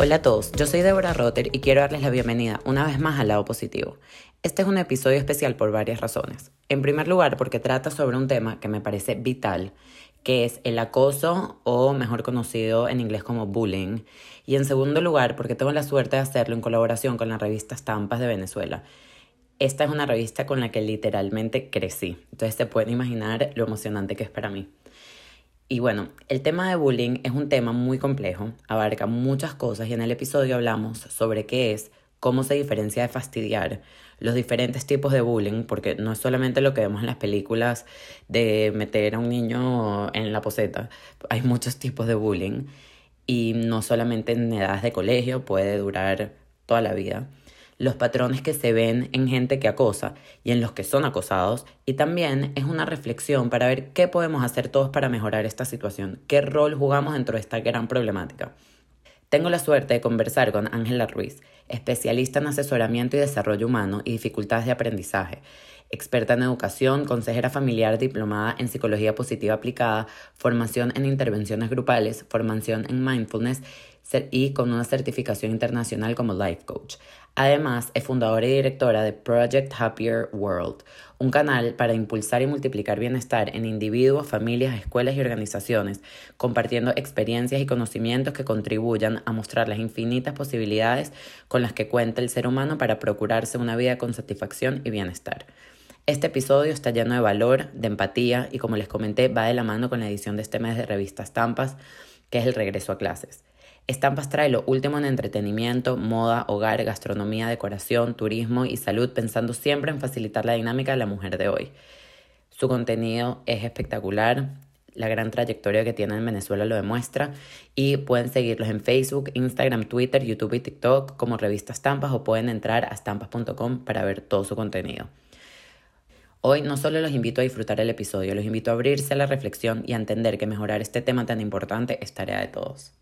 Hola a todos, yo soy Deborah Rotter y quiero darles la bienvenida una vez más al lado positivo. Este es un episodio especial por varias razones. En primer lugar, porque trata sobre un tema que me parece vital, que es el acoso o mejor conocido en inglés como bullying. Y en segundo lugar, porque tengo la suerte de hacerlo en colaboración con la revista Estampas de Venezuela. Esta es una revista con la que literalmente crecí, entonces se pueden imaginar lo emocionante que es para mí. Y bueno, el tema de bullying es un tema muy complejo, abarca muchas cosas y en el episodio hablamos sobre qué es, cómo se diferencia de fastidiar, los diferentes tipos de bullying, porque no es solamente lo que vemos en las películas de meter a un niño en la poseta, hay muchos tipos de bullying y no solamente en edades de colegio, puede durar toda la vida los patrones que se ven en gente que acosa y en los que son acosados, y también es una reflexión para ver qué podemos hacer todos para mejorar esta situación, qué rol jugamos dentro de esta gran problemática. Tengo la suerte de conversar con Ángela Ruiz, especialista en asesoramiento y desarrollo humano y dificultades de aprendizaje, experta en educación, consejera familiar diplomada en psicología positiva aplicada, formación en intervenciones grupales, formación en mindfulness y con una certificación internacional como Life Coach. Además, es fundadora y directora de Project Happier World, un canal para impulsar y multiplicar bienestar en individuos, familias, escuelas y organizaciones, compartiendo experiencias y conocimientos que contribuyan a mostrar las infinitas posibilidades con las que cuenta el ser humano para procurarse una vida con satisfacción y bienestar. Este episodio está lleno de valor, de empatía y como les comenté va de la mano con la edición de este mes de revista Estampas, que es el regreso a clases. Estampas trae lo último en entretenimiento, moda, hogar, gastronomía, decoración, turismo y salud, pensando siempre en facilitar la dinámica de la mujer de hoy. Su contenido es espectacular, la gran trayectoria que tiene en Venezuela lo demuestra y pueden seguirlos en Facebook, Instagram, Twitter, YouTube y TikTok como revista Estampas o pueden entrar a estampas.com para ver todo su contenido. Hoy no solo los invito a disfrutar el episodio, los invito a abrirse a la reflexión y a entender que mejorar este tema tan importante es tarea de todos.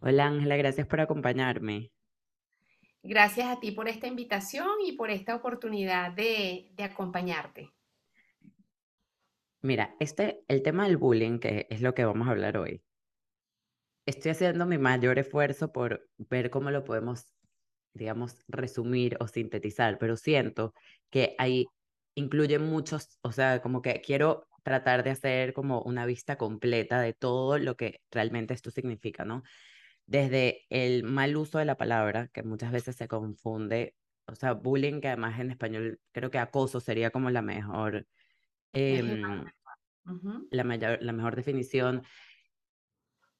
Hola Ángela, gracias por acompañarme. Gracias a ti por esta invitación y por esta oportunidad de, acompañarte. Mira, este, el tema del bullying, que es lo que vamos a hablar hoy, estoy haciendo mi mayor esfuerzo por ver cómo lo podemos, digamos, resumir o sintetizar, pero siento que ahí incluye muchos, o sea, como que quiero tratar de hacer como una vista completa de todo lo que realmente esto significa, ¿no? Desde el mal uso de la palabra, que muchas veces se confunde, o sea, bullying, que además en español creo que acoso sería como la mejor, em, la, mayor, la mejor definición.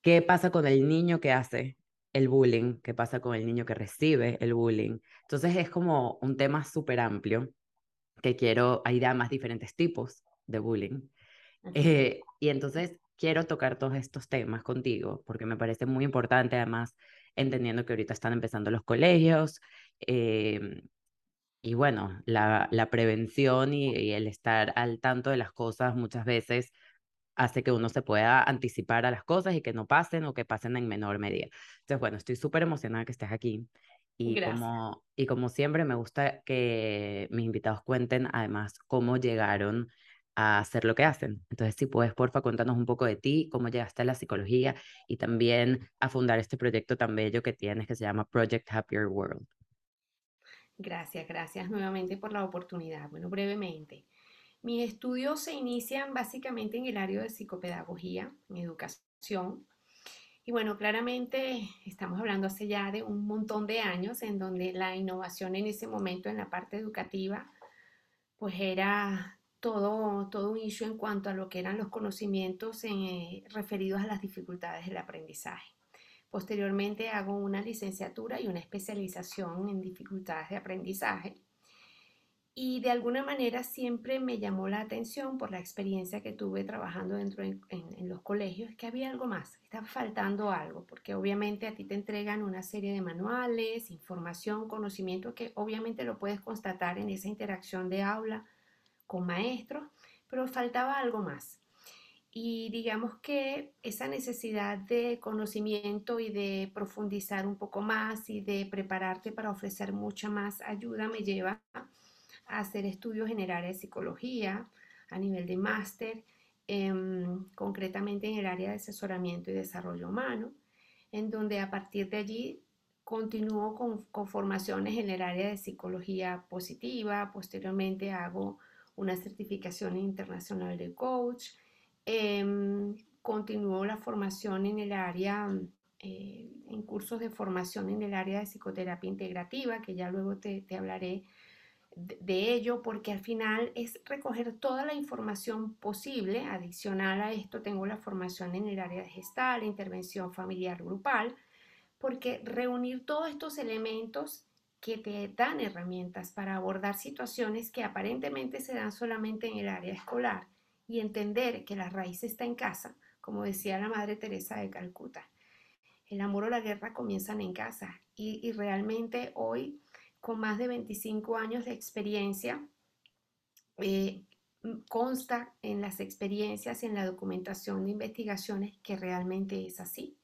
¿Qué pasa con el niño que hace el bullying? ¿Qué pasa con el niño que recibe el bullying? Entonces es como un tema súper amplio que quiero, hay más diferentes tipos de bullying. Eh, y entonces quiero tocar todos estos temas contigo porque me parece muy importante, además, entendiendo que ahorita están empezando los colegios. Em, y bueno, la, la prevención y, el estar al tanto de las cosas muchas veces hace que uno se pueda anticipar a las cosas y que no pasen o que pasen en menor medida. Entonces, bueno, estoy súper emocionada que estés aquí. Y como, y como siempre, me gusta que mis invitados cuenten además cómo llegaron a hacer lo que hacen. Entonces, si puedes, porfa, contarnos un poco de ti, cómo llegaste a la psicología y también a fundar este proyecto tan bello que tienes que se llama Project Happier World. Gracias, gracias nuevamente por la oportunidad. Bueno, brevemente. Mis estudios se inician básicamente en el área de psicopedagogía, en educación. Y bueno, claramente estamos hablando hace ya de un montón de años en donde la innovación en ese momento en la parte educativa pues era todo, todo un issue en cuanto a lo que eran los conocimientos eh, referidos a las dificultades del aprendizaje. Posteriormente hago una licenciatura y una especialización en dificultades de aprendizaje. Y de alguna manera siempre me llamó la atención por la experiencia que tuve trabajando dentro en, en, los colegios, que había algo más, estaba faltando algo, porque obviamente a ti te entregan una serie de manuales, información, conocimiento que obviamente lo puedes constatar en esa interacción de aula, con maestros, pero faltaba algo más. Y digamos que esa necesidad de conocimiento y de profundizar un poco más y de prepararte para ofrecer mucha más ayuda me lleva a hacer estudios área de psicología, a nivel de máster, em, concretamente en el área de asesoramiento y desarrollo humano, en donde a partir de allí continúo con, formaciones en el área de psicología positiva, posteriormente hago una certificación internacional de coach, em, continúo la formación en el área, eh, en cursos de formación en el área de psicoterapia integrativa, que ya luego te, te hablaré de ello porque al final es recoger toda la información posible. Adicional a esto tengo la formación en el área de gestal, intervención familiar grupal, porque reunir todos estos elementos que te dan herramientas para abordar situaciones que aparentemente se dan solamente en el área escolar y entender que la raíz está en casa, como decía la Madre Teresa de Calcuta. El amor o la guerra comienzan en casa y, realmente hoy con más de 25 años de experiencia, eh, consta en las experiencias y en la documentación de investigaciones que realmente es así.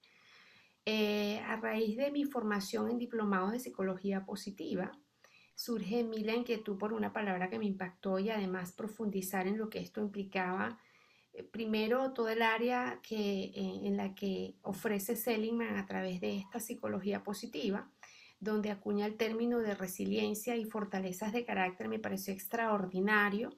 Eh, a raíz de mi formación en diplomados de psicología positiva, surge en mí la inquietud por una palabra que me impactó y además profundizar en lo que esto implicaba. Eh, primero, todo el área que, en la que ofrece Seligman a través de esta psicología positiva donde acuña el término de resiliencia y fortalezas de carácter, me pareció extraordinario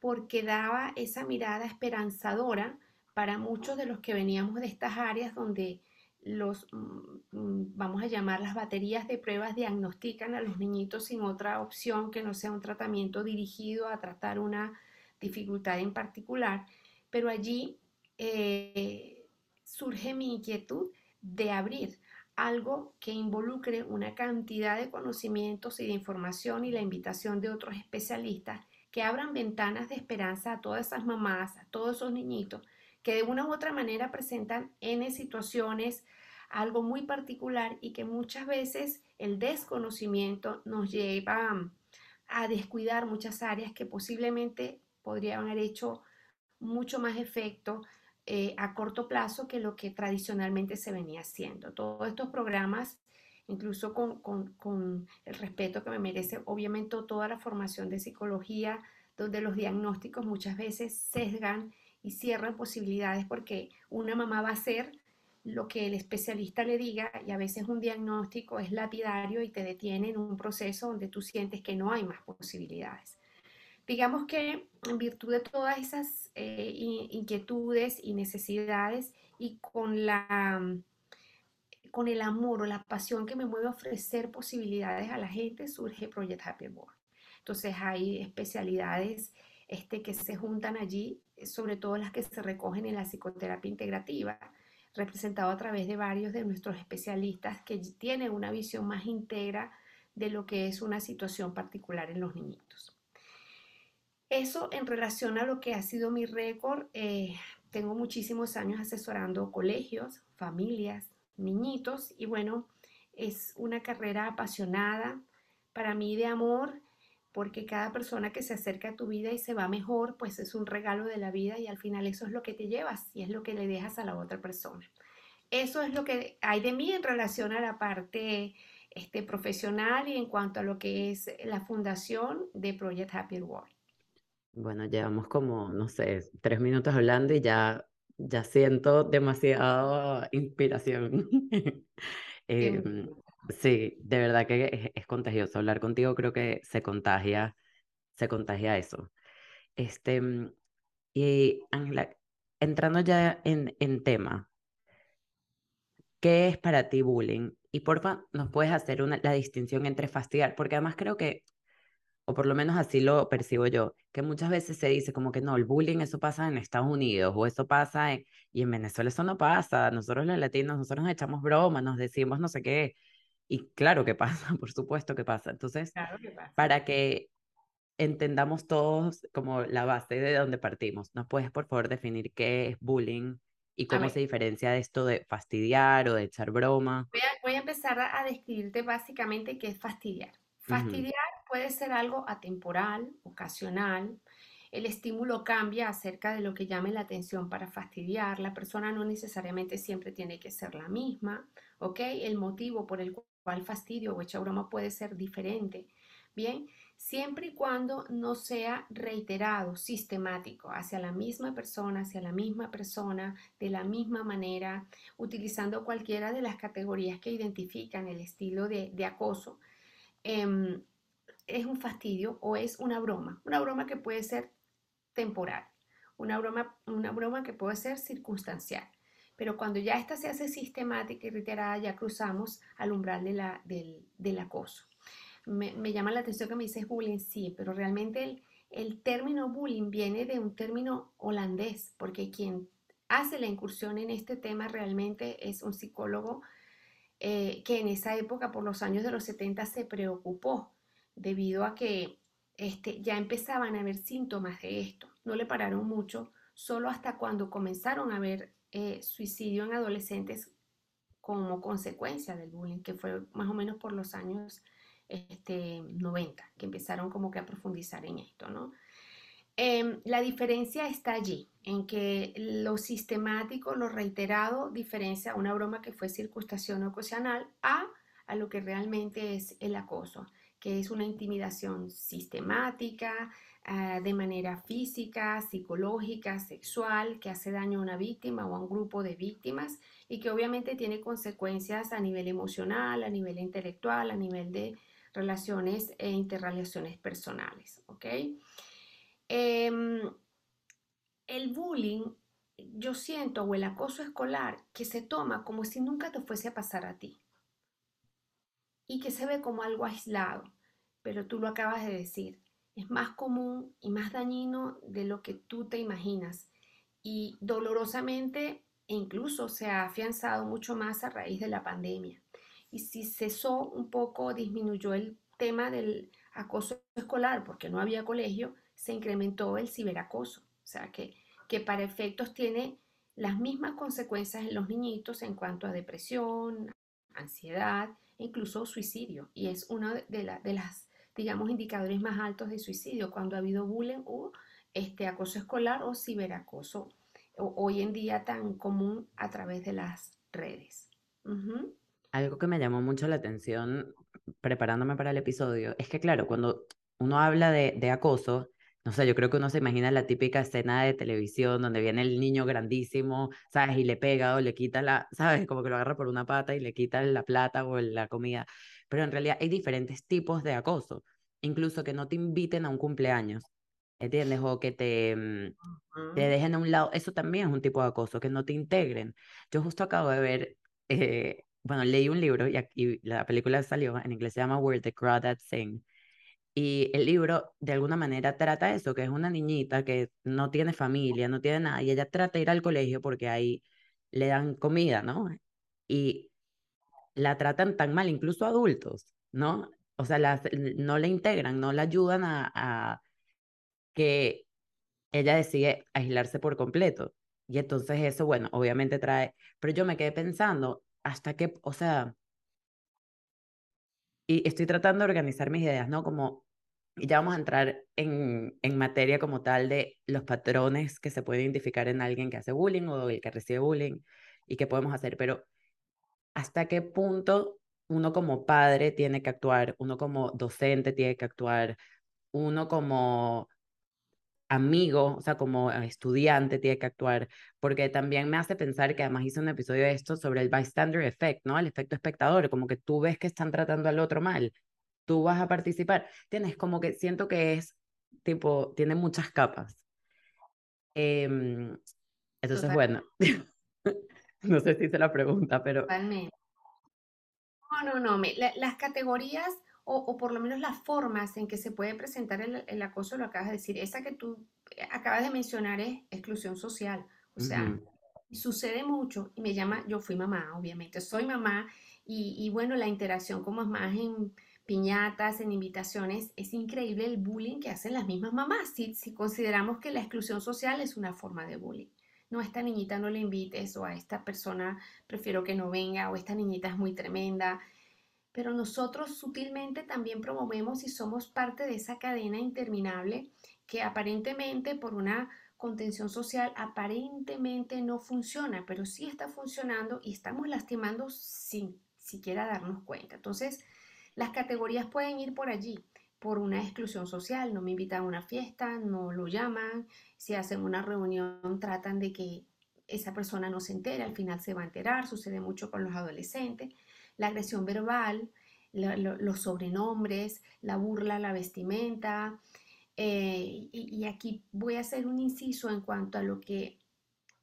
porque daba esa mirada esperanzadora para muchos de los que veníamos de estas áreas donde los, mm, vamos a llamar las baterías de pruebas, diagnostican a los niñitos sin otra opción que no sea un tratamiento dirigido a tratar una dificultad en particular. Pero allí eh, surge mi inquietud de abrir algo que involucre una cantidad de conocimientos y de información y la invitación de otros especialistas que abran ventanas de esperanza a todas esas mamás, a todos esos niñitos que de una u otra manera presentan N situaciones, algo muy particular y que muchas veces el desconocimiento nos lleva a descuidar muchas áreas que posiblemente podrían haber hecho mucho más efecto eh, a corto plazo que lo que tradicionalmente se venía haciendo. Todos estos programas, incluso con, el respeto que me merece, obviamente toda la formación de psicología, donde los diagnósticos muchas veces sesgan y cierran posibilidades porque una mamá va a hacer lo que el especialista le diga y a veces un diagnóstico es lapidario y te detiene en un proceso donde tú sientes que no hay más posibilidades. Digamos que en virtud de todas esas eh, inquietudes y necesidades y con, la, con el amor o la pasión que me mueve a ofrecer posibilidades a la gente, surge Project Happy World. Entonces hay especialidades este, que se juntan allí, sobre todo las que se recogen en la psicoterapia integrativa, representado a través de varios de nuestros especialistas que tienen una visión más íntegra de lo que es una situación particular en los niñitos. Eso en relación a lo que ha sido mi récord, eh, tengo muchísimos años asesorando colegios, familias, niñitos y bueno, es una carrera apasionada para mí de amor porque cada persona que se acerca a tu vida y se va mejor, pues es un regalo de la vida y al final eso es lo que te llevas y es lo que le dejas a la otra persona. Eso es lo que hay de mí en relación a la parte este, profesional y en cuanto a lo que es la fundación de Project Happy World. Bueno, llevamos como, no sé, tres minutos hablando y ya, ya siento demasiada inspiración. sí, de verdad que es, contagioso. Hablar contigo creo que se contagia, se contagia eso. Este, mm, y Ángela, entrando ya en, en tema, ¿qué es para ti bullying? Y porfa, nos puedes hacer una, la distinción entre fastidiar, porque además creo que o por lo menos así lo percibo yo, que muchas veces se dice como que no, el bullying eso pasa en Estados Unidos o eso pasa en, y en Venezuela eso no pasa, nosotros los latinos, nosotros nos echamos bromas, nos decimos no sé qué, y claro que pasa, por supuesto que pasa. Entonces, para que entendamos todos como la base de donde partimos, ¿nos puedes por favor definir qué es bullying y cómo se diferencia de esto de fastidiar o de echar broma? Voy a, empezar a describirte básicamente qué es fastidiar. Fastidiar puede ser algo atemporal, ocasional. El estímulo cambia acerca de lo que llame la atención para fastidiar. La persona no necesariamente siempre tiene que ser la misma, ¿ok? El motivo por el cual fastidio o echa broma puede ser diferente. Bien, siempre y cuando no sea reiterado, sistemático, hacia la misma persona, hacia la misma persona, de la misma manera, utilizando cualquiera de las categorías que identifican el estilo de, acoso, em, es un fastidio o es una broma, una broma que puede ser temporal, una broma, una broma que puede ser circunstancial. Pero cuando ya esta se hace sistemática y reiterada, ya cruzamos al umbral de la, del acoso me, llama la atención que me dices bullying, sí, pero realmente el, el término bullying viene de un término holandés, porque quien hace la incursión en este tema realmente es un psicólogo eh, que en esa época, por los años de los 70, se preocupó debido a que este, ya empezaban a haber síntomas de esto. No le pararon mucho, solo hasta cuando comenzaron a haber eh, suicidio en adolescentes como consecuencia del bullying, que fue más o menos por los años este, 90, que empezaron como que a profundizar en esto, ¿no? Em, la diferencia está allí, en que lo sistemático, lo reiterado, diferencia una broma que fue circunstancial o ocasional a, a lo que realmente es el acoso, que es una intimidación sistemática, ah, de manera física, psicológica, sexual, que hace daño a una víctima o a un grupo de víctimas y que obviamente tiene consecuencias a nivel emocional, a nivel intelectual, a nivel de relaciones e interrelaciones personales, ¿ok? Em, el bullying, yo siento, o el acoso escolar, que se toma como si nunca te fuese a pasar a ti y que se ve como algo aislado, pero tú lo acabas de decir, es más común y más dañino de lo que tú te imaginas y dolorosamente e incluso se ha afianzado mucho más a raíz de la pandemia y si cesó un poco, disminuyó el tema del acoso escolar porque no había colegio, se incrementó el ciberacoso. O sea, que, que para efectos tiene las mismas consecuencias en los niñitos en cuanto a depresión, ansiedad, incluso suicidio. Y es la, de las, digamos, indicadores más altos de suicidio cuando ha habido bullying o este acoso escolar o ciberacoso, hoy en día tan común a través de las redes. Algo que me llamó mucho la atención preparándome para el episodio es que, claro, cuando uno habla de, de acoso, no sé, yo creo que uno se imagina la típica escena de televisión donde viene el niño grandísimo, ¿sabes? Y le pega o le quita la, ¿sabes? Como que lo agarra por una pata y le quita la plata o la comida. Pero en realidad hay diferentes tipos de acoso, incluso que no te inviten a un cumpleaños, ¿entiendes? O que te, mm, te dejen a un lado, eso también es un tipo de acoso, que no te integren. Yo justo acabo de ver eh, bueno, leí un libro y, la película salió, en inglés se llama Where the Crawdads Sing. Y el libro de alguna manera trata eso, que es una niñita que no tiene familia, no tiene nada, y ella trata de ir al colegio porque ahí le dan comida, ¿no? Y la tratan tan mal, incluso adultos, ¿no? O sea, no le integran, no le ayudan a, que ella decide aislarse por completo. Y entonces eso, bueno, obviamente trae, pero yo me quedé pensando, hasta qué, o sea, y estoy tratando de organizar mis ideas, ¿no? Como ya vamos a entrar en, en materia como tal de los patrones que se pueden identificar en alguien que hace bullying o el que recibe bullying y qué podemos hacer, pero hasta qué punto uno como padre tiene que actuar, uno como docente tiene que actuar, uno como amigo, o sea, como estudiante tiene que actuar, porque también me hace pensar que además hice un episodio de esto sobre el bystander effect, ¿no? El efecto espectador, como que tú ves que están tratando al otro mal, tú vas a participar. Tienes como que siento que es tipo, tiene muchas capas. Em, entonces, bueno, no sé si se la pregunta, pero... No, no, no, las categorías o, por lo menos las formas en que se puede presentar el, acoso, lo acabas de decir, esa que tú eh, acabas de mencionar es exclusión social, o sea, sucede mucho y me llama, yo fui mamá, obviamente, soy mamá y, bueno, la interacción como es más en piñatas, en invitaciones, es increíble el bullying que hacen las mismas mamás, si, si consideramos que la exclusión social es una forma de bullying no, a esta niñita no le invites o a esta persona prefiero que no venga o esta niñita es muy tremenda pero nosotros sutilmente también promovemos y somos parte de esa cadena interminable que aparentemente por una contención social aparentemente no funciona, pero sí está funcionando y estamos lastimando sin siquiera darnos cuenta. Entonces, las categorías pueden ir por allí. Por una exclusión social, no me invitan a una fiesta, no lo llaman, si hacen una reunión tratan de que esa persona no se entere, al final se va a enterar, sucede mucho con los adolescentes. La agresión verbal, los sobrenombres, la burla, la vestimenta. Eh, y, aquí voy a hacer un inciso en cuanto a lo que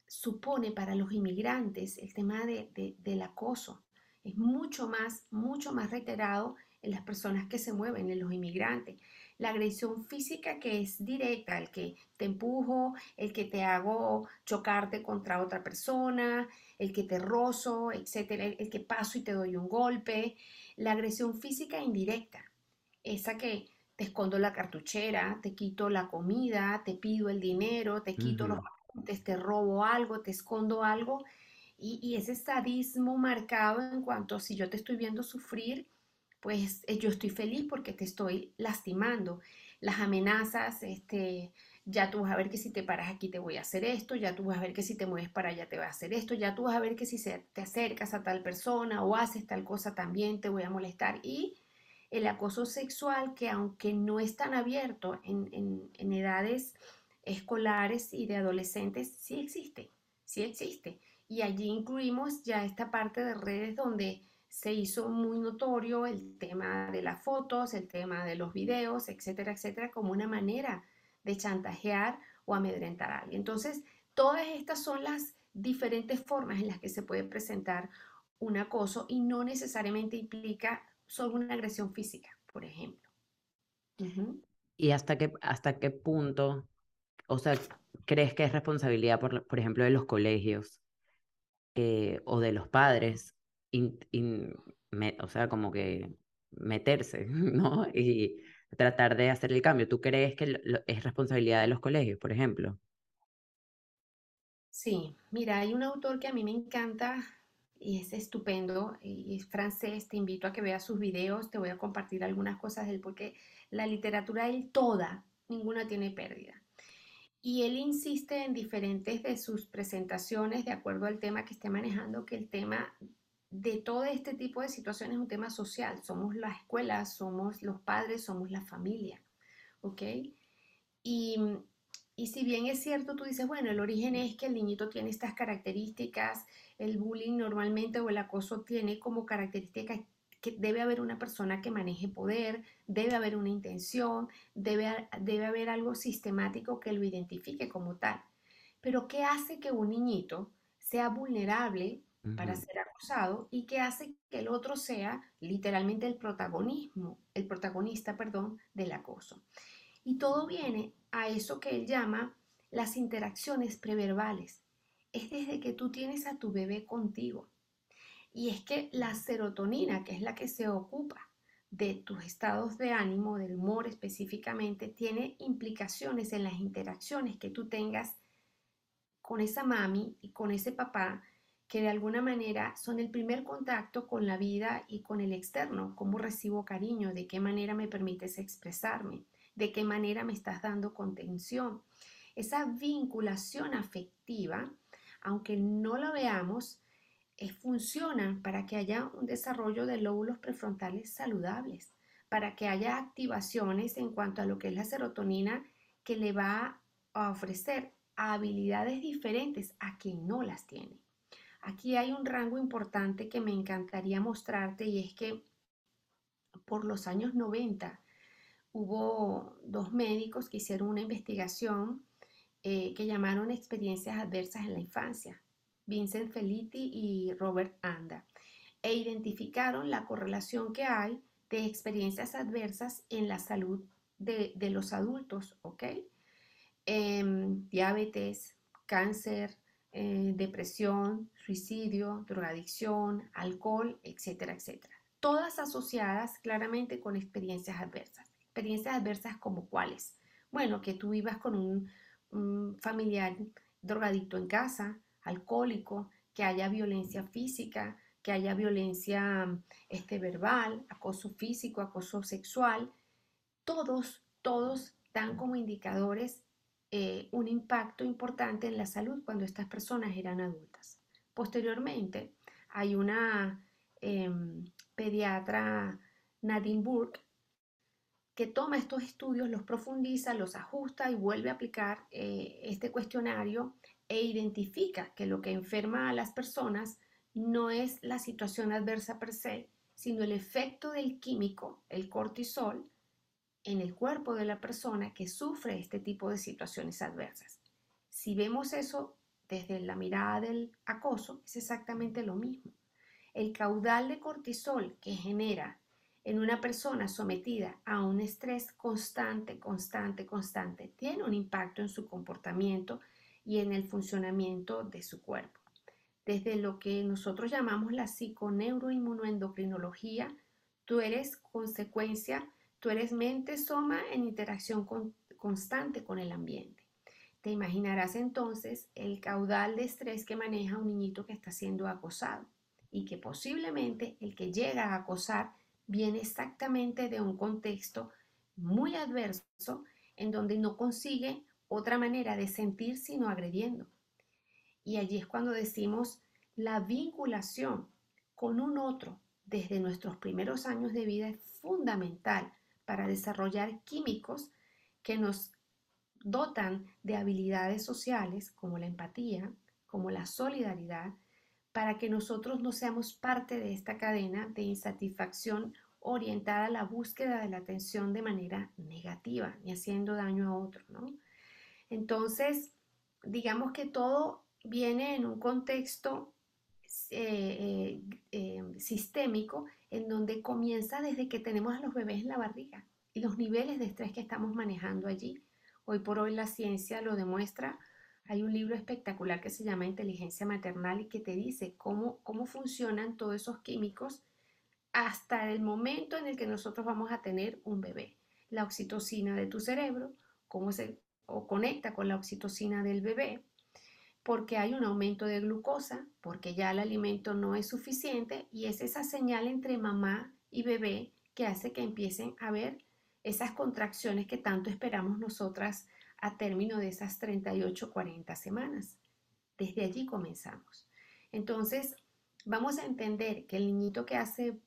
supone para los inmigrantes el tema del acoso. Es mucho más, mucho más reiterado en las personas que se mueven, en los inmigrantes. La agresión física que es directa, el que te empujo, el que te hago chocarte contra otra persona, el que te rozo, etcétera, el que paso y te doy un golpe. La agresión física indirecta, esa que te escondo la cartuchera, te quito la comida, te pido el dinero, te quito los apuntes, te robo algo, te escondo algo. Y, y, ese sadismo marcado en cuanto si yo te estoy viendo sufrir, pues eh, yo estoy feliz porque te estoy lastimando. Las amenazas, este, ya tú vas a ver que si te paras aquí te voy a hacer esto, ya tú vas a ver que si te mueves para allá te voy a hacer esto, ya tú vas a ver que si te acercas a tal persona o haces tal cosa también te voy a molestar. Y el acoso sexual que aunque no es tan abierto en, en edades escolares y de adolescentes, sí existe, sí existe. Y allí incluimos ya esta parte de redes donde se hizo muy notorio el tema de las fotos, el tema de los videos, etcétera, etcétera, como una manera de chantajear o amedrentar a alguien. Entonces, todas estas son las diferentes formas en las que se puede presentar un acoso y no necesariamente implica solo una agresión física, por ejemplo. ¿Y hasta qué, hasta qué punto, o sea, crees que es responsabilidad, por, ejemplo, de los colegios eh, o de los padres o sea, como que meterse, ¿no? Y tratar de hacer el cambio. ¿Tú crees que es responsabilidad de los colegios, por ejemplo? Sí, mira, hay un autor que a mí me encanta y es estupendo y es francés. Te invito a que veas sus videos. Te voy a compartir algunas cosas de él porque la literatura él toda, ninguna tiene pérdida. Y él insiste en diferentes de sus presentaciones, de acuerdo al tema que esté manejando, que el tema de todo este tipo de situaciones es un tema social. Somos la escuela, somos los padres, somos la familia. ¿Ok? Y, y si bien es cierto, tú dices, bueno, el origen es que el niñito tiene estas características, el bullying normalmente o el acoso tiene como característica que debe haber una persona que maneje poder, debe haber una intención, debe, debe haber algo sistemático que lo identifique como tal. Pero ¿qué hace que un niñito sea vulnerable para ser acusado y que hace que el otro sea literalmente el protagonismo, el protagonista, perdón, del acoso. Y todo viene a eso que él llama las interacciones preverbales. Es desde que tú tienes a tu bebé contigo. Y es que la serotonina, que es la que se ocupa de tus estados de ánimo, del humor específicamente, tiene implicaciones en las interacciones que tú tengas con esa mami y con ese papá que de alguna manera son el primer contacto con la vida y con el externo, cómo recibo cariño, de qué manera me permites expresarme, de qué manera me estás dando contención. Esa vinculación afectiva, aunque no la veamos, eh, funciona para que haya un desarrollo de lóbulos prefrontales saludables, para que haya activaciones en cuanto a lo que es la serotonina que le va a ofrecer habilidades diferentes a quien no las tiene. Aquí hay un rango importante que me encantaría mostrarte y es que por los años 90 hubo dos médicos que hicieron una investigación eh, que llamaron experiencias adversas en la infancia, Vincent Felitti y Robert Anda, e identificaron la correlación que hay de experiencias adversas en la salud de, los adultos, ¿ok? Em, diabetes, cáncer, eh, depresión, suicidio, drogadicción, alcohol, etcétera, etcétera. Todas asociadas claramente con experiencias adversas. Experiencias adversas como cuáles. Bueno, que tú vivas con un, familiar drogadicto en casa, alcohólico, que haya violencia física, que haya violencia este, verbal, acoso físico, acoso sexual. Todos, todos dan como indicadores eh, un impacto importante en la salud cuando estas personas eran adultas. Posteriormente, hay una em, pediatra, Nadine Burke, que toma estos estudios, los profundiza, los ajusta y vuelve a aplicar eh, este cuestionario e identifica que lo que enferma a las personas no es la situación adversa per se, sino el efecto del químico, el cortisol, en el cuerpo de la persona que sufre este tipo de situaciones adversas. Si vemos eso desde la mirada del acoso, es exactamente lo mismo. El caudal de cortisol que genera en una persona sometida a un estrés constante, constante, constante, tiene un impacto en su comportamiento y en el funcionamiento de su cuerpo. Desde lo que nosotros llamamos la psiconeuroinmunoendocrinología, tú eres consecuencia, tú eres mente soma en interacción constante con el ambiente. Te imaginarás entonces el caudal de estrés que maneja un niñito que está siendo acosado y que posiblemente el que llega a acosar viene exactamente de un contexto muy adverso en donde no consigue otra manera de sentir sino agrediendo. Y allí es cuando decimos la vinculación con un otro desde nuestros primeros años de vida es fundamental para desarrollar químicos que nos dotan de habilidades sociales como la empatía, como la solidaridad, para que nosotros no seamos parte de esta cadena de insatisfacción orientada a la búsqueda de la atención de manera negativa y haciendo daño a otro, ¿no? Entonces, digamos que todo viene en un contexto eh, eh, eh, sistémico en donde comienza desde que tenemos a los bebés en la barriga y los niveles de estrés que estamos manejando allí. Hoy por hoy la ciencia lo demuestra hay un libro espectacular que se llama Inteligencia Maternal y que te dice cómo, cómo funcionan todos esos químicos hasta el momento en el que nosotros vamos a tener un bebé. La oxitocina de tu cerebro, cómo se o conecta con la oxitocina del bebé, porque hay un aumento de glucosa, porque ya el alimento no es suficiente y es esa señal entre mamá y bebé que hace que empiecen a ver esas contracciones que tanto esperamos nosotras a término de esas 38, 40 semanas. Desde allí comenzamos. Entonces, vamos a entender que el niñito que hace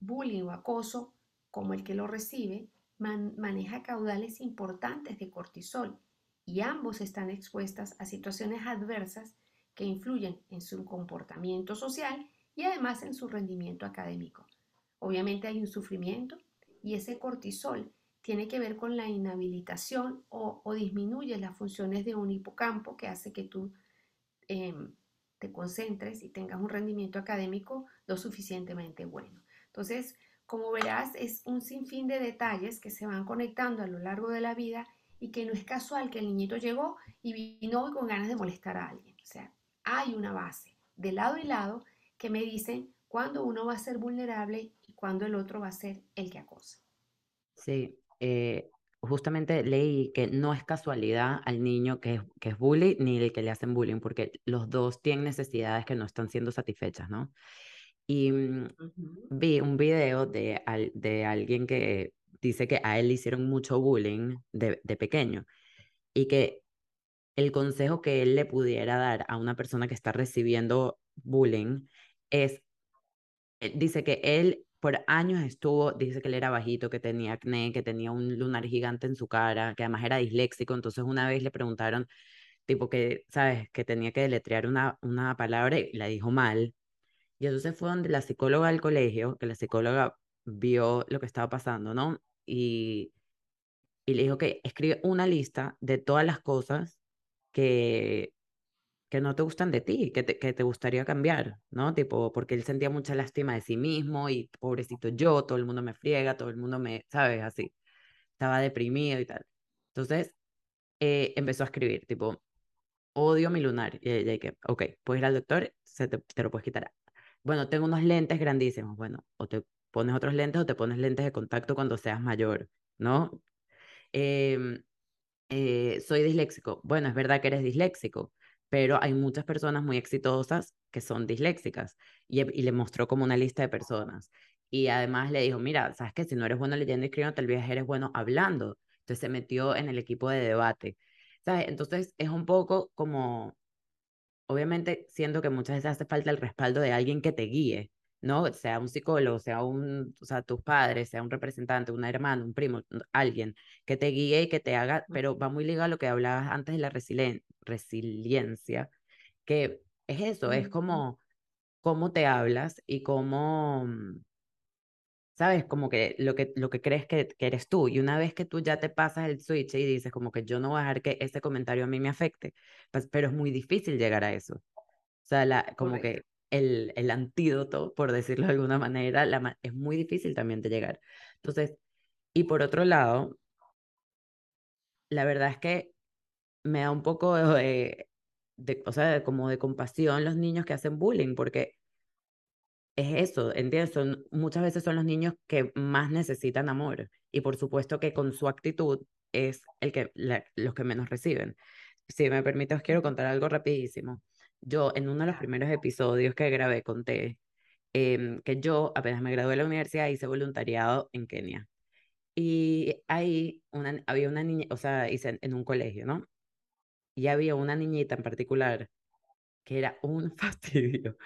bullying o acoso, como el que lo recibe, maneja caudales importantes de cortisol y ambos están expuestas a situaciones adversas que influyen en su comportamiento social y además en su rendimiento académico. Obviamente hay un sufrimiento y ese cortisol tiene que ver con la inhabilitación o, disminuye las funciones de un hipocampo que hace que tú em, te concentres y tengas un rendimiento académico lo suficientemente bueno. Entonces, como verás, es un sinfín de detalles que se van conectando a lo largo de la vida y que no es casual que el niñito llegó y vino con ganas de molestar a alguien. O sea, hay una base de lado y lado que me dicen cuándo uno va a ser vulnerable y cuándo el otro va a ser el que acosa. Sí, eh, justamente leí que no es casualidad al niño que es, que es bully ni el que le hacen bullying, porque los dos tienen necesidades que no están siendo satisfechas, ¿no? Y mm, vi un video de, de alguien que dice que a él le hicieron mucho bullying de, de pequeño y que el consejo que él le pudiera dar a una persona que está recibiendo bullying es, eh, dice que él por años estuvo, dice que él era bajito, que tenía acné, que tenía un lunar gigante en su cara, que además era disléxico, entonces una vez le preguntaron, tipo que, ¿sabes? Que tenía que deletrear una, una palabra y la dijo mal. Y entonces fue donde la psicóloga del colegio, que la psicóloga vio lo que estaba pasando, ¿no? Y, y le dijo que escribe una lista de todas las cosas que que no te gustan de ti, que te, que te gustaría cambiar, ¿no? Tipo, porque él sentía mucha lástima de sí mismo y pobrecito yo, todo el mundo me friega, todo el mundo me, ¿sabes? Así. Estaba deprimido y tal. Entonces, eh, empezó a escribir, tipo, odio mi lunar. Y ella que, ok, puedes ir al doctor, se te, te lo puedes quitar. Bueno, tengo unos lentes grandísimos. Bueno, o te pones otros lentes o te pones lentes de contacto cuando seas mayor, ¿no? Em, eh, soy disléxico. Bueno, es verdad que eres disléxico, pero hay muchas personas muy exitosas que son disléxicas y, le mostró como una lista de personas. Y además le dijo, mira, sabes que si no eres bueno leyendo y escribiendo, tal vez eres bueno hablando. Entonces se metió en el equipo de debate. ¿Sabes? Entonces es un poco como, obviamente siento que muchas veces hace falta el respaldo de alguien que te guíe, ¿no? Sea un psicólogo, sea un, o sea, tus padres, sea un representante, un hermano, un primo, alguien que te guíe y que te haga, pero va muy ligado a lo que hablabas antes de la resilien resiliencia, que es eso, es como cómo te hablas y cómo, mm, ¿sabes? Como que lo que, lo que crees que, que, eres tú. Y una vez que tú ya te pasas el switch y dices como que yo no voy a dejar que ese comentario a mí me afecte, pues, pero es muy difícil llegar a eso. O sea, la, como que el, el antídoto, por decirlo de alguna manera, es muy difícil también de llegar. Entonces, y por otro lado, la verdad es que me da un poco de, de, o sea, como de compasión los niños que hacen bullying, porque es eso, ¿entiendes? Son, muchas veces son los niños que más necesitan amor y por supuesto que con su actitud es el que, los que menos reciben. Si me permite, os quiero contar algo rapidísimo. Yo en uno de los primeros episodios que grabé conté eh, que yo apenas me gradué de la universidad hice voluntariado en Kenia. Y ahí una, había una niña, o sea, hice en un colegio, ¿no? Y había una niñita en particular que era un fastidio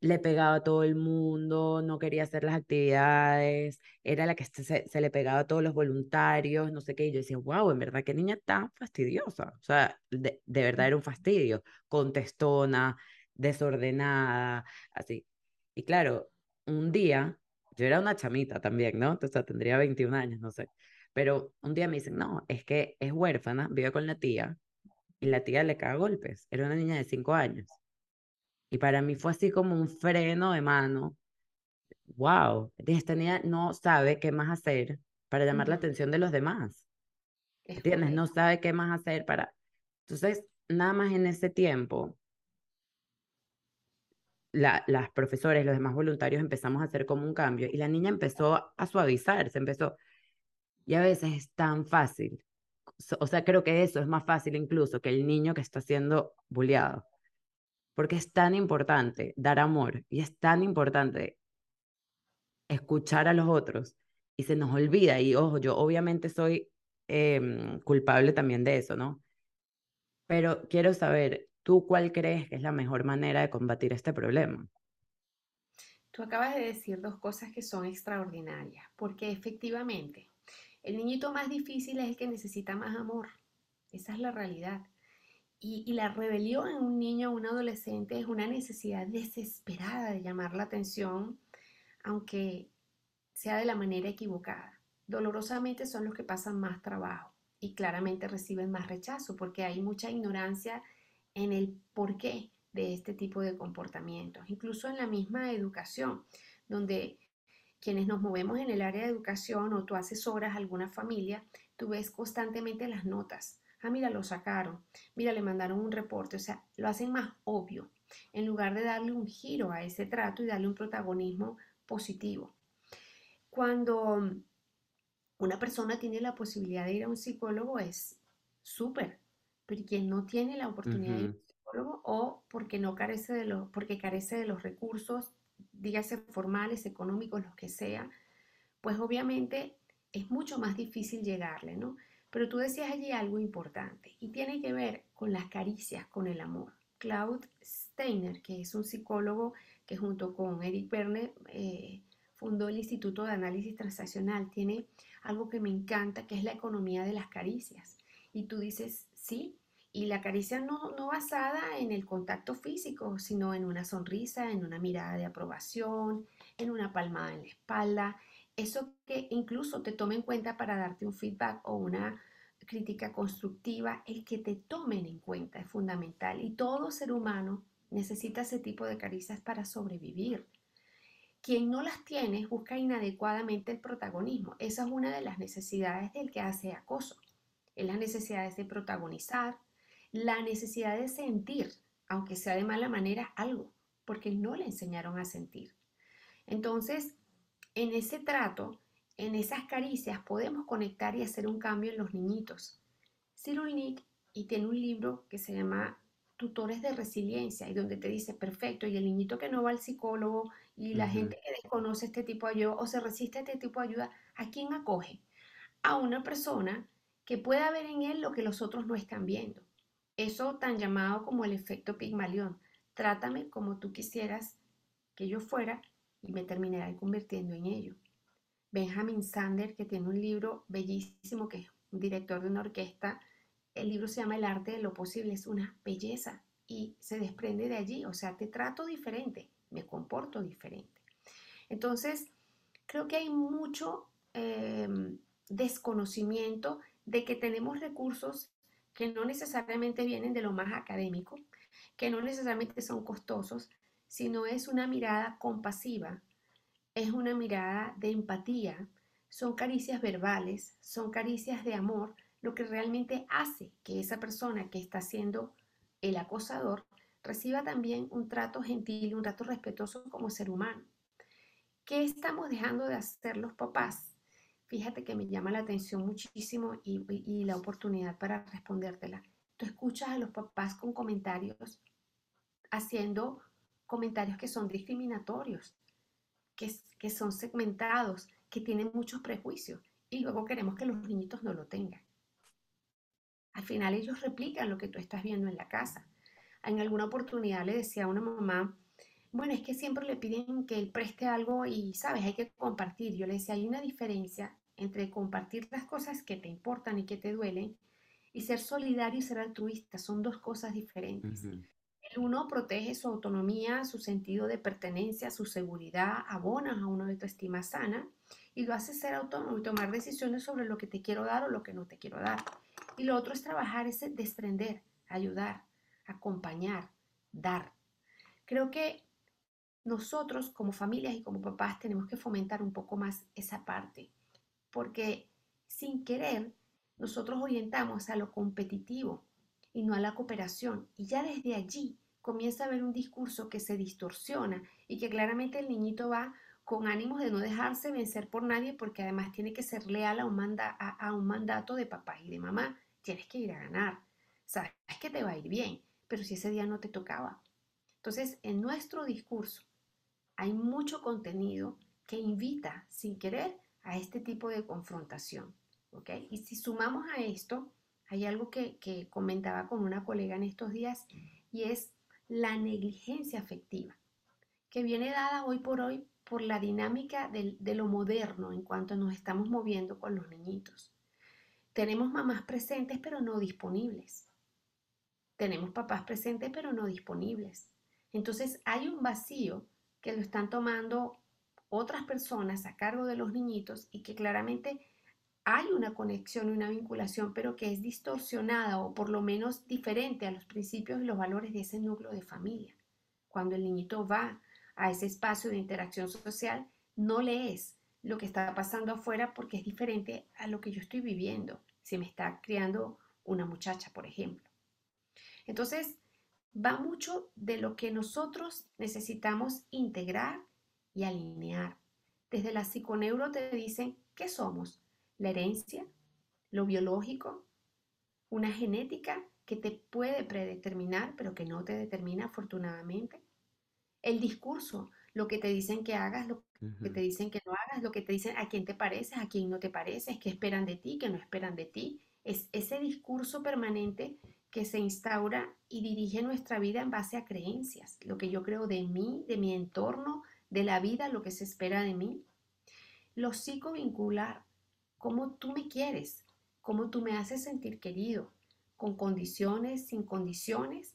le pegaba a todo el mundo, no quería hacer las actividades, era la que se, le pegaba a todos los voluntarios, no sé qué, y yo decía, wow, en verdad, qué niña tan fastidiosa, o sea, de, de verdad era un fastidio, contestona, desordenada, así. Y claro, un día, yo era una chamita también, ¿no? O sea, tendría 21 años, no sé, pero un día me dicen, no, es que es huérfana, vive con la tía, y la tía le caga golpes, era una niña de 5 años. Y para mí fue así como un freno de mano. Wow, esta niña no sabe qué más hacer para llamar la atención de los demás. ¿Entiendes? No sabe qué más hacer para... Entonces, nada más en ese tiempo, la, las profesores, los demás voluntarios empezamos a hacer como un cambio y la niña empezó a suavizarse, empezó... Y a veces es tan fácil. O sea, creo que eso es más fácil incluso que el niño que está siendo bulleado porque es tan importante dar amor y es tan importante escuchar a los otros y se nos olvida, y ojo, yo obviamente soy eh, culpable también de eso, ¿no? Pero quiero saber, ¿tú cuál crees que es la mejor manera de combatir este problema? Tú acabas de decir dos cosas que son extraordinarias, porque efectivamente el niñito más difícil es el que necesita más amor. Esa es la realidad. Y, la rebelión en un niño o un adolescente es una necesidad desesperada de llamar la atención, aunque sea de la manera equivocada. Dolorosamente son los que pasan más trabajo y claramente reciben más rechazo porque hay mucha ignorancia en el porqué de este tipo de comportamientos, incluso en la misma educación, donde quienes nos movemos en el área de educación o tú asesoras a alguna familia, tú ves constantemente las notas ah, mira, lo sacaron, mira, le mandaron un reporte, o sea, lo hacen más obvio, en lugar de darle un giro a ese trato y darle un protagonismo positivo. Cuando una persona tiene la posibilidad de ir a un psicólogo es súper, pero quien no tiene la oportunidad de ir a un psicólogo o porque no carece de los, porque carece de los recursos, dígase formales, económicos, los que sea, pues obviamente es mucho más difícil llegarle, ¿no? Pero tú decías allí algo importante y tiene que ver con las caricias, con el amor. Claude Steiner, que es un psicólogo que junto con Eric Verne eh, fundó el Instituto de Análisis Transaccional, tiene algo que me encanta, que es la economía de las caricias. Y tú dices, sí, y la caricia no, no basada en el contacto físico, sino en una sonrisa, en una mirada de aprobación, en una palmada en la espalda, eso que incluso te tome en cuenta para darte un feedback o una crítica constructiva, el que te tomen en cuenta es fundamental y todo ser humano necesita ese tipo de caricias para sobrevivir. Quien no las tiene busca inadecuadamente el protagonismo. Esa es una de las necesidades del que hace acoso. Es la necesidad de protagonizar, la necesidad de sentir, aunque sea de mala manera, algo, porque no le enseñaron a sentir. Entonces, en ese trato, en esas caricias, podemos conectar y hacer un cambio en los niñitos. Cyril y tiene un libro que se llama Tutores de Resiliencia y donde te dice, perfecto, y el niñito que no va al psicólogo y la gente que desconoce este tipo de ayuda o se resiste a este tipo de ayuda, ¿a quién acoge? A una persona que pueda ver en él lo que los otros no están viendo. Eso tan llamado como el efecto Pigmalión. Trátame como tú quisieras que yo fuera y me terminaré convirtiendo en ello. Benjamin Sander, que tiene un libro bellísimo, que es un director de una orquesta, el libro se llama El arte de lo posible, es una belleza y se desprende de allí, o sea, te trato diferente, me comporto diferente. Entonces, creo que hay mucho em, desconocimiento de que tenemos recursos que no necesariamente vienen de lo más académico, que no necesariamente son costosos, sino es una mirada compasiva, es una mirada de empatía, son caricias verbales, son caricias de amor, lo que realmente hace que esa persona que está siendo el acosador reciba también un trato gentil, un trato respetuoso como ser humano. ¿Qué estamos dejando de hacer los papás? Fíjate que me llama la atención muchísimo y, la oportunidad para respondértela. Tú escuchas a los papás con comentarios haciendo comentarios que son discriminatorios, que, son segmentados, que tienen muchos prejuicios y luego queremos que los niñitos no lo tengan. Al final ellos replican lo que tú estás viendo en la casa. En alguna oportunidad le decía a una mamá, bueno, es que siempre le piden que él preste algo y, sabes, hay que compartir. Yo le decía, hay una diferencia entre compartir las cosas que te importan y que te duelen y ser solidario y ser altruista. Son dos cosas diferentes. Uno protege su autonomía, su sentido de pertenencia, su seguridad, abona a una autoestima sana y lo hace ser autónomo y tomar decisiones sobre lo que te quiero dar o lo que no te quiero dar. Y lo otro es trabajar ese desprender, ayudar, acompañar, dar. Creo que nosotros como familias y como papás tenemos que fomentar un poco más esa parte, porque sin querer nosotros orientamos a lo competitivo y no a la cooperación. Y ya desde allí comienza a haber un discurso que se distorsiona y que claramente el niñito va con ánimos de no dejarse vencer por nadie porque además tiene que ser leal a un, un mandato de papá y de mamá. Tienes que ir a ganar. Sabes que te va a ir bien, pero si ese día no te tocaba. Entonces, en nuestro discurso hay mucho contenido que invita sin querer a este tipo de confrontación. ¿okay? Y si sumamos a esto, hay algo que, que comentaba con una colega en estos días y es la negligencia afectiva, que viene dada hoy por hoy por la dinámica de, de lo moderno en cuanto nos estamos moviendo con los niñitos. Tenemos mamás presentes pero no disponibles. Tenemos papás presentes pero no disponibles. Entonces hay un vacío que lo están tomando otras personas a cargo de los niñitos y que claramente hay una conexión y una vinculación, pero que es distorsionada o por lo menos diferente a los principios y los valores de ese núcleo de familia. Cuando el niñito va a ese espacio de interacción social, no lees lo que está pasando afuera porque es diferente a lo que yo estoy viviendo, si me está criando una muchacha, por ejemplo. Entonces, va mucho de lo que nosotros necesitamos integrar y alinear. Desde la psiconeuro te dicen, ¿qué somos? La herencia, lo biológico, una genética que te puede predeterminar, pero que no te determina afortunadamente. El discurso, lo que te dicen que hagas, lo que te dicen que no hagas, lo que te dicen a quién te pareces, a quién no te pareces, qué esperan de ti, qué no esperan de ti. Es ese discurso permanente que se instaura y dirige nuestra vida en base a creencias, lo que yo creo de mí, de mi entorno, de la vida, lo que se espera de mí. Lo psicovincular, cómo tú me quieres, cómo tú me haces sentir querido, con condiciones, sin condiciones.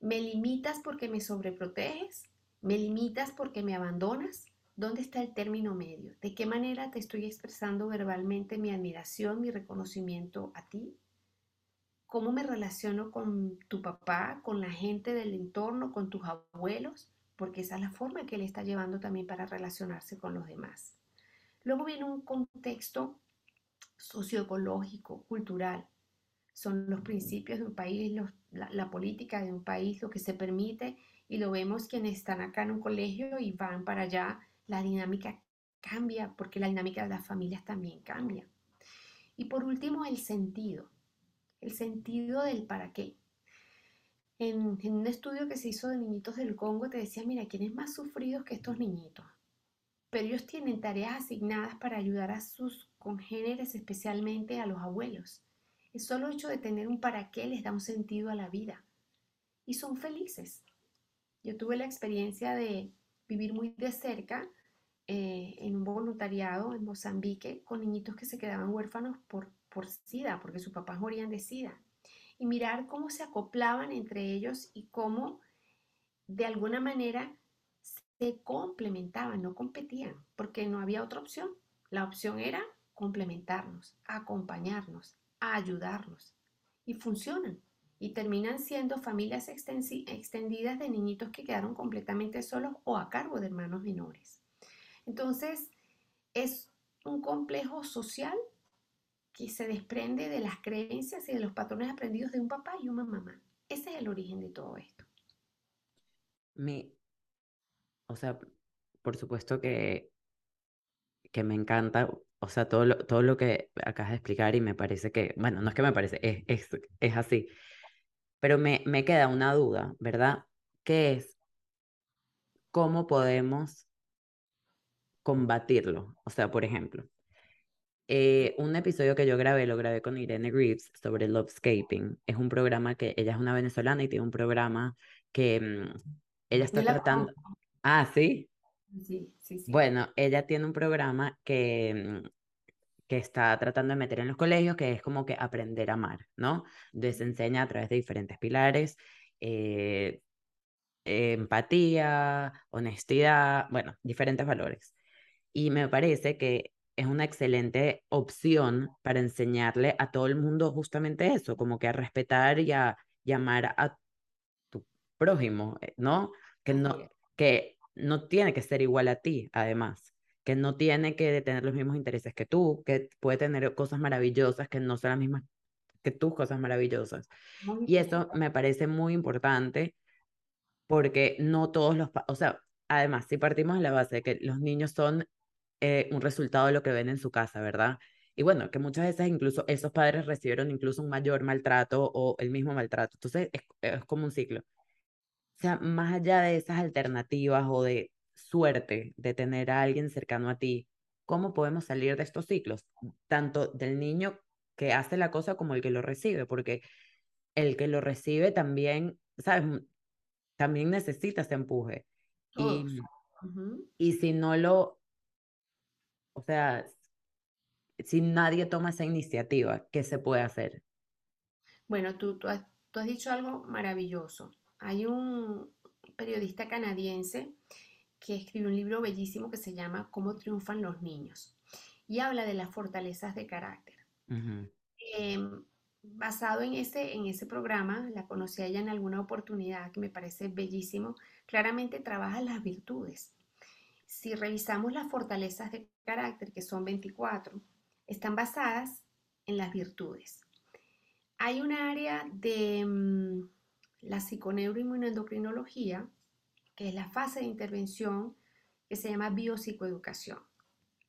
¿Me limitas porque me sobreproteges? ¿Me limitas porque me abandonas? ¿Dónde está el término medio? ¿De qué manera te estoy expresando verbalmente mi admiración, mi reconocimiento a ti? ¿Cómo me relaciono con tu papá, con la gente del entorno, con tus abuelos? Porque esa es la forma que él está llevando también para relacionarse con los demás. Luego viene un contexto socioecológico, cultural. Son los principios de un país, la, política de un país, lo que se permite y lo vemos quienes están acá en un colegio y van para allá, la dinámica cambia porque la dinámica de las familias también cambia. Y por último, el sentido, el sentido del para qué. En, en, un estudio que se hizo de niñitos del Congo te decía, mira, ¿quiénes más sufridos que estos niñitos? Pero ellos tienen tareas asignadas para ayudar a sus congéneres, especialmente a los abuelos. El solo hecho de tener un para qué les da un sentido a la vida y son felices. Yo tuve la experiencia de vivir muy de cerca eh, en un voluntariado en Mozambique con niñitos que se quedaban huérfanos por, por SIDA, porque sus papás morían de SIDA. Y mirar cómo se acoplaban entre ellos y cómo de alguna manera se complementaban, no competían, porque no había otra opción. La opción era complementarnos, acompañarnos, ayudarnos. Y funcionan. Y terminan siendo familias extendidas de niñitos que quedaron completamente solos o a cargo de hermanos menores. Entonces, es un complejo social que se desprende de las creencias y de los patrones aprendidos de un papá y una mamá. Ese es el origen de todo esto. Me, o sea, por supuesto que, que me encanta, o sea, todo lo, todo lo que acabas de explicar y me parece que, bueno, no es que me parece, es, es, es así, pero me, me queda una duda, ¿verdad? ¿Qué es cómo podemos combatirlo? O sea, por ejemplo, eh, un episodio que yo grabé, lo grabé con Irene Reeves sobre Lovescaping. Es un programa que ella es una venezolana y tiene un programa que mm, ella está tratando. Ah, sí. Sí, sí, sí. Bueno, ella tiene un programa que, mm, que está tratando de meter en los colegios, que es como que aprender a amar, ¿no? Entonces se enseña a través de diferentes pilares, eh, empatía, honestidad, bueno, diferentes valores. Y me parece que es una excelente opción para enseñarle a todo el mundo justamente eso, como que a respetar y a, llamar amar a tu prójimo, eh, ¿no? Que no, que no tiene que ser igual a ti, además, que no tiene que tener los mismos intereses que tú, que puede tener cosas maravillosas que no son las mismas que tus cosas maravillosas. y eso me parece muy importante porque no todos los, o sea, además, si partimos de la base de que los niños son eh, un resultado de lo que ven en su casa, ¿verdad? Y bueno, que muchas veces incluso esos padres recibieron incluso un mayor maltrato o el mismo maltrato. Entonces es, es como un ciclo. O sea, más allá de esas alternativas o de suerte de tener a alguien cercano a ti, ¿cómo podemos salir de estos ciclos? Tanto del niño que hace la cosa como el que lo recibe, porque el que lo recibe también, ¿sabes? También necesita ese empuje. Y, y si no lo, o sea, si nadie toma esa iniciativa, ¿qué se puede hacer? Bueno, tú, tú, has, tú has dicho algo maravilloso. Hay un periodista canadiense que escribió un libro bellísimo que se llama Cómo triunfan los niños y habla de las fortalezas de carácter. Em, basado en ese, en ese programa, la conocí a ella en alguna oportunidad que me parece bellísimo, claramente trabaja las virtudes. Si revisamos las fortalezas de carácter, que son 24, están basadas en las virtudes. Hay un área de... La psiconeuroinmunoendocrinología, que es la fase de intervención que se llama biopsicoeducación.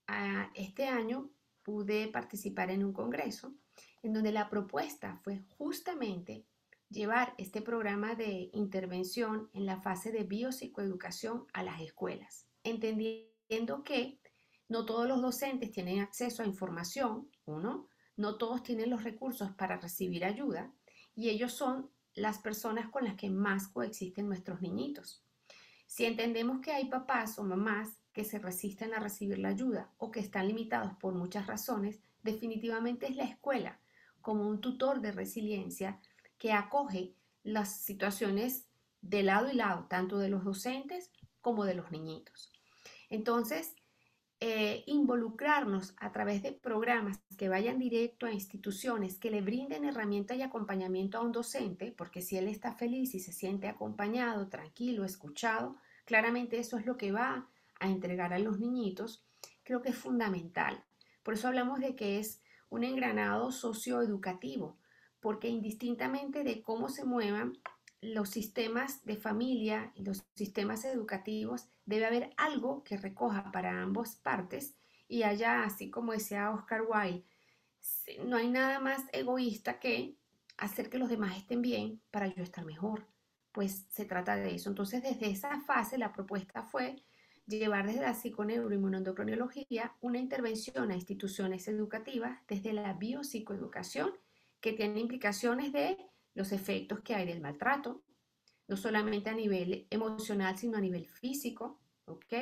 Ah, este año pude participar en un congreso en donde la propuesta fue justamente llevar este programa de intervención en la fase de biopsicoeducación a las escuelas, entendiendo que no todos los docentes tienen acceso a información, uno, no todos tienen los recursos para recibir ayuda y ellos son las personas con las que más coexisten nuestros niñitos. Si entendemos que hay papás o mamás que se resisten a recibir la ayuda o que están limitados por muchas razones, definitivamente es la escuela como un tutor de resiliencia que acoge las situaciones de lado y lado, tanto de los docentes como de los niñitos. Entonces, eh, involucrarnos a través de programas que vayan directo a instituciones que le brinden herramientas y acompañamiento a un docente, porque si él está feliz y se siente acompañado, tranquilo, escuchado, claramente eso es lo que va a entregar a los niñitos, creo que es fundamental. Por eso hablamos de que es un engranado socioeducativo, porque indistintamente de cómo se muevan los sistemas de familia y los sistemas educativos, debe haber algo que recoja para ambas partes y haya, así como decía Oscar Wilde, no hay nada más egoísta que hacer que los demás estén bien para yo estar mejor. Pues se trata de eso. Entonces, desde esa fase, la propuesta fue llevar desde la psiconeuroinmunendocrinología una intervención a instituciones educativas desde la biopsicoeducación que tiene implicaciones de los efectos que hay del maltrato, no solamente a nivel emocional, sino a nivel físico, ¿ok?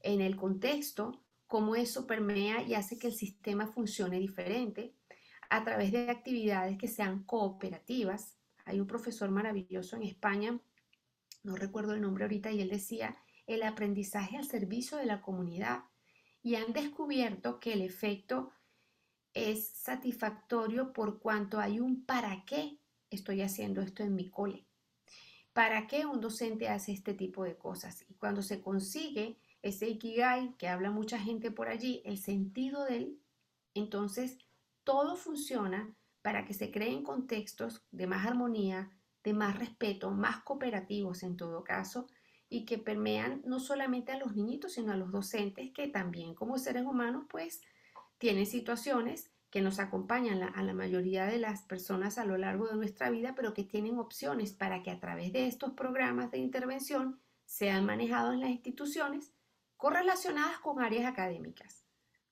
En el contexto, cómo eso permea y hace que el sistema funcione diferente a través de actividades que sean cooperativas. Hay un profesor maravilloso en España, no recuerdo el nombre ahorita, y él decía, el aprendizaje al servicio de la comunidad. Y han descubierto que el efecto es satisfactorio por cuanto hay un para qué estoy haciendo esto en mi cole. ¿Para qué un docente hace este tipo de cosas? Y cuando se consigue ese ikigai que habla mucha gente por allí, el sentido de él, entonces todo funciona para que se creen contextos de más armonía, de más respeto, más cooperativos en todo caso, y que permean no solamente a los niñitos, sino a los docentes que también como seres humanos pues tienen situaciones que nos acompañan a la mayoría de las personas a lo largo de nuestra vida, pero que tienen opciones para que a través de estos programas de intervención sean manejados en las instituciones correlacionadas con áreas académicas.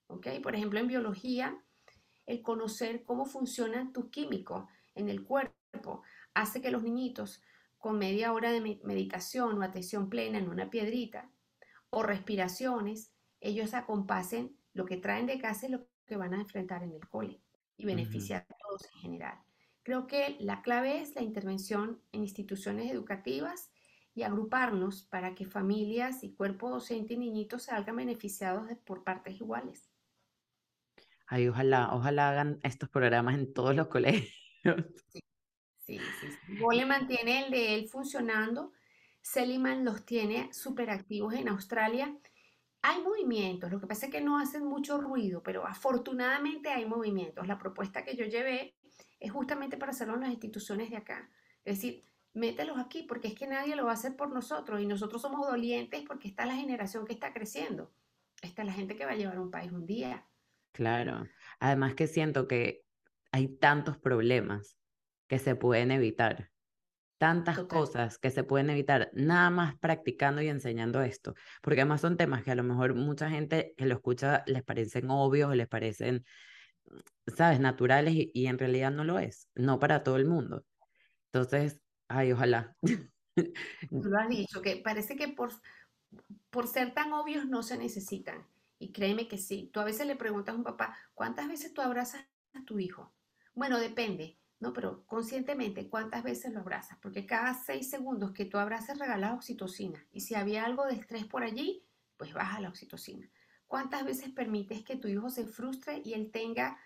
¿ok? Por ejemplo, en biología, el conocer cómo funcionan tus químicos en el cuerpo hace que los niñitos con media hora de meditación o atención plena en una piedrita o respiraciones, ellos acompasen lo que traen de casa y lo que van a enfrentar en el cole y beneficiar a todos en general. Creo que la clave es la intervención en instituciones educativas y agruparnos para que familias y cuerpo docente y niñitos salgan beneficiados por partes iguales. Ay, ojalá, ojalá hagan estos programas en todos los colegios. Sí. Sí, sí, sí. mantiene el de él funcionando. Seliman los tiene súper activos en Australia. Hay movimientos, lo que pasa es que no hacen mucho ruido, pero afortunadamente hay movimientos. La propuesta que yo llevé es justamente para hacerlo en las instituciones de acá. Es decir, mételos aquí porque es que nadie lo va a hacer por nosotros y nosotros somos dolientes porque está la generación que está creciendo. Está la gente que va a llevar un país un día. Claro. Además que siento que hay tantos problemas que se pueden evitar. Tantas cosas que se pueden evitar nada más practicando y enseñando esto. Porque además son temas que a lo mejor mucha gente que lo escucha les parecen obvios, les parecen, sabes, naturales y, en realidad no lo es. No para todo el mundo. Entonces, ay, ojalá. Tú lo has dicho, que parece que por, por ser tan obvios no se necesitan. Y créeme que sí. Tú a veces le preguntas a un papá, ¿cuántas veces tú abrazas a tu hijo? Bueno, depende. No, pero conscientemente, ¿cuántas veces lo abrazas? Porque cada seis segundos que tú abrazas regalas oxitocina. Y si había algo de estrés por allí, pues baja la oxitocina. ¿Cuántas veces permites que tu hijo se frustre y él tenga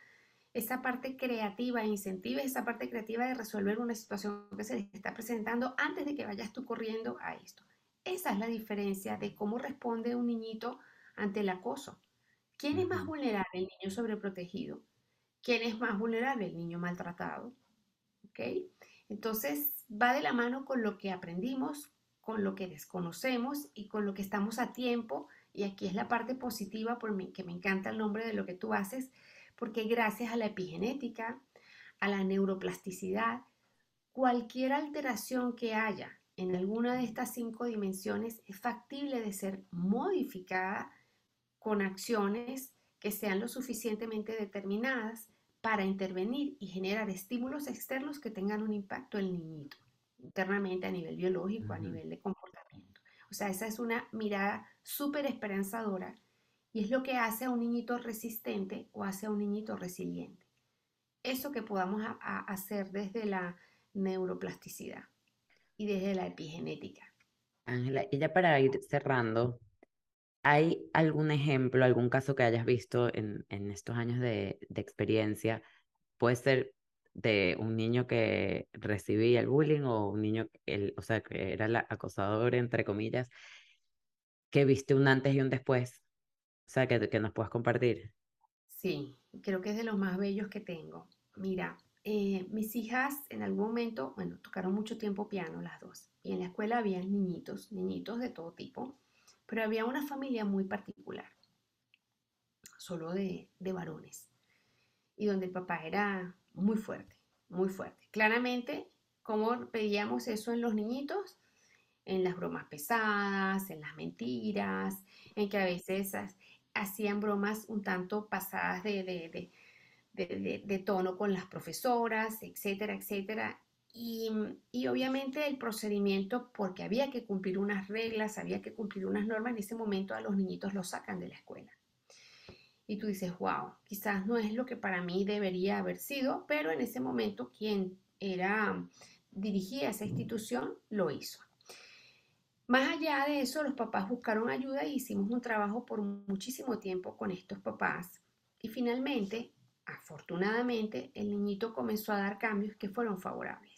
esa parte creativa e incentiva esa parte creativa de resolver una situación que se le está presentando antes de que vayas tú corriendo a esto? Esa es la diferencia de cómo responde un niñito ante el acoso. ¿Quién es más vulnerable? El niño sobreprotegido. ¿Quién es más vulnerable? El niño maltratado. Entonces va de la mano con lo que aprendimos, con lo que desconocemos y con lo que estamos a tiempo. Y aquí es la parte positiva, por mí, que me encanta el nombre de lo que tú haces, porque gracias a la epigenética, a la neuroplasticidad, cualquier alteración que haya en alguna de estas cinco dimensiones es factible de ser modificada con acciones que sean lo suficientemente determinadas para intervenir y generar estímulos externos que tengan un impacto en el niñito, internamente a nivel biológico, a nivel de comportamiento. O sea, esa es una mirada súper esperanzadora y es lo que hace a un niñito resistente o hace a un niñito resiliente. Eso que podamos hacer desde la neuroplasticidad y desde la epigenética. Ángela, y ya para ir cerrando, ¿Hay algún ejemplo, algún caso que hayas visto en, estos años de, experiencia? Puede ser de un niño que recibía el bullying o un niño, el, o sea, que era el acosador, entre comillas, que viste un antes y un después. O sea, que, que nos puedas compartir. Sí, creo que es de los más bellos que tengo. Mira, eh, mis hijas en algún momento, bueno, tocaron mucho tiempo piano las dos. Y en la escuela había niñitos, niñitos de todo tipo pero había una familia muy particular, solo de, varones, y donde el papá era muy fuerte, muy fuerte. Claramente, ¿cómo veíamos eso en los niñitos? En las bromas pesadas, en las mentiras, en que a veces hacían bromas un tanto pasadas de, de, de, de, tono con las profesoras, etcétera, etcétera. Y, y, obviamente el procedimiento, porque había que cumplir unas reglas, había que cumplir unas normas, en ese momento a los niñitos los sacan de la escuela. Y tú dices, wow, quizás no es lo que para mí debería haber sido, pero en ese momento quien era dirigía esa institución lo hizo. Más allá de eso, los papás buscaron ayuda y hicimos un trabajo por muchísimo tiempo con estos papás. Y finalmente, afortunadamente, el niñito comenzó a dar cambios que fueron favorables.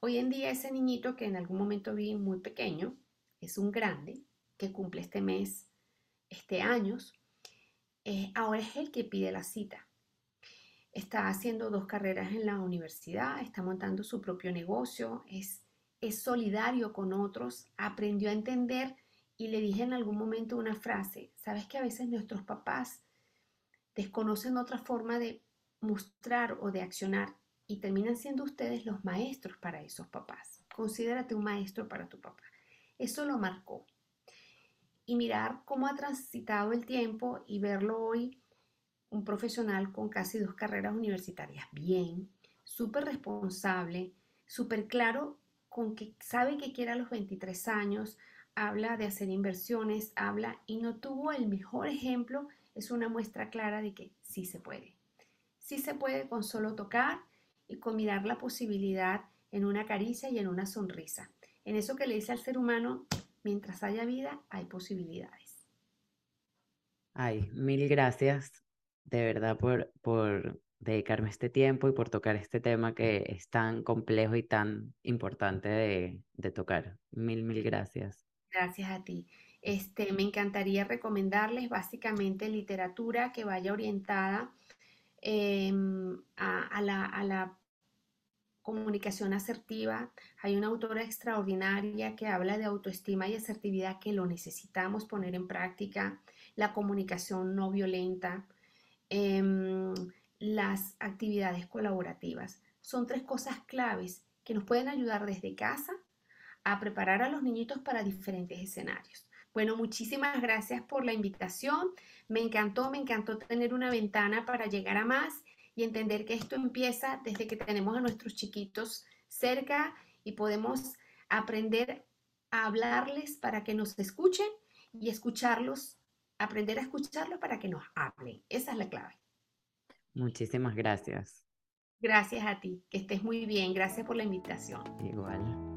Hoy en día ese niñito que en algún momento vi muy pequeño, es un grande que cumple este mes, este años, eh, ahora es el que pide la cita. Está haciendo dos carreras en la universidad, está montando su propio negocio, es es solidario con otros, aprendió a entender y le dije en algún momento una frase, sabes que a veces nuestros papás desconocen otra forma de mostrar o de accionar y terminan siendo ustedes los maestros para esos papás. Considérate un maestro para tu papá. Eso lo marcó. Y mirar cómo ha transitado el tiempo y verlo hoy un profesional con casi dos carreras universitarias bien, súper responsable, súper claro con que sabe que quiere a los 23 años, habla de hacer inversiones, habla y no tuvo el mejor ejemplo, es una muestra clara de que sí se puede. Sí se puede con solo tocar y con mirar la posibilidad en una caricia y en una sonrisa. En eso que le dice al ser humano, mientras haya vida, hay posibilidades. Ay, mil gracias de verdad por, por dedicarme este tiempo y por tocar este tema que es tan complejo y tan importante de, tocar. Mil, mil gracias. Gracias a ti. Este, me encantaría recomendarles básicamente literatura que vaya orientada em, a, la, a, la, comunicación asertiva. Hay una autora extraordinaria que habla de autoestima y asertividad que lo necesitamos poner en práctica. La comunicación no violenta. Em, las actividades colaborativas. Son tres cosas claves que nos pueden ayudar desde casa a preparar a los niñitos para diferentes escenarios. Bueno, muchísimas gracias por la invitación. Me encantó, me encantó tener una ventana para llegar a más y entender que esto empieza desde que tenemos a nuestros chiquitos cerca y podemos aprender a hablarles para que nos escuchen y escucharlos, aprender a escucharlos para que nos hablen. Esa es la clave. Muchísimas gracias. Gracias a ti, que estés muy bien. Gracias por la invitación. Igual.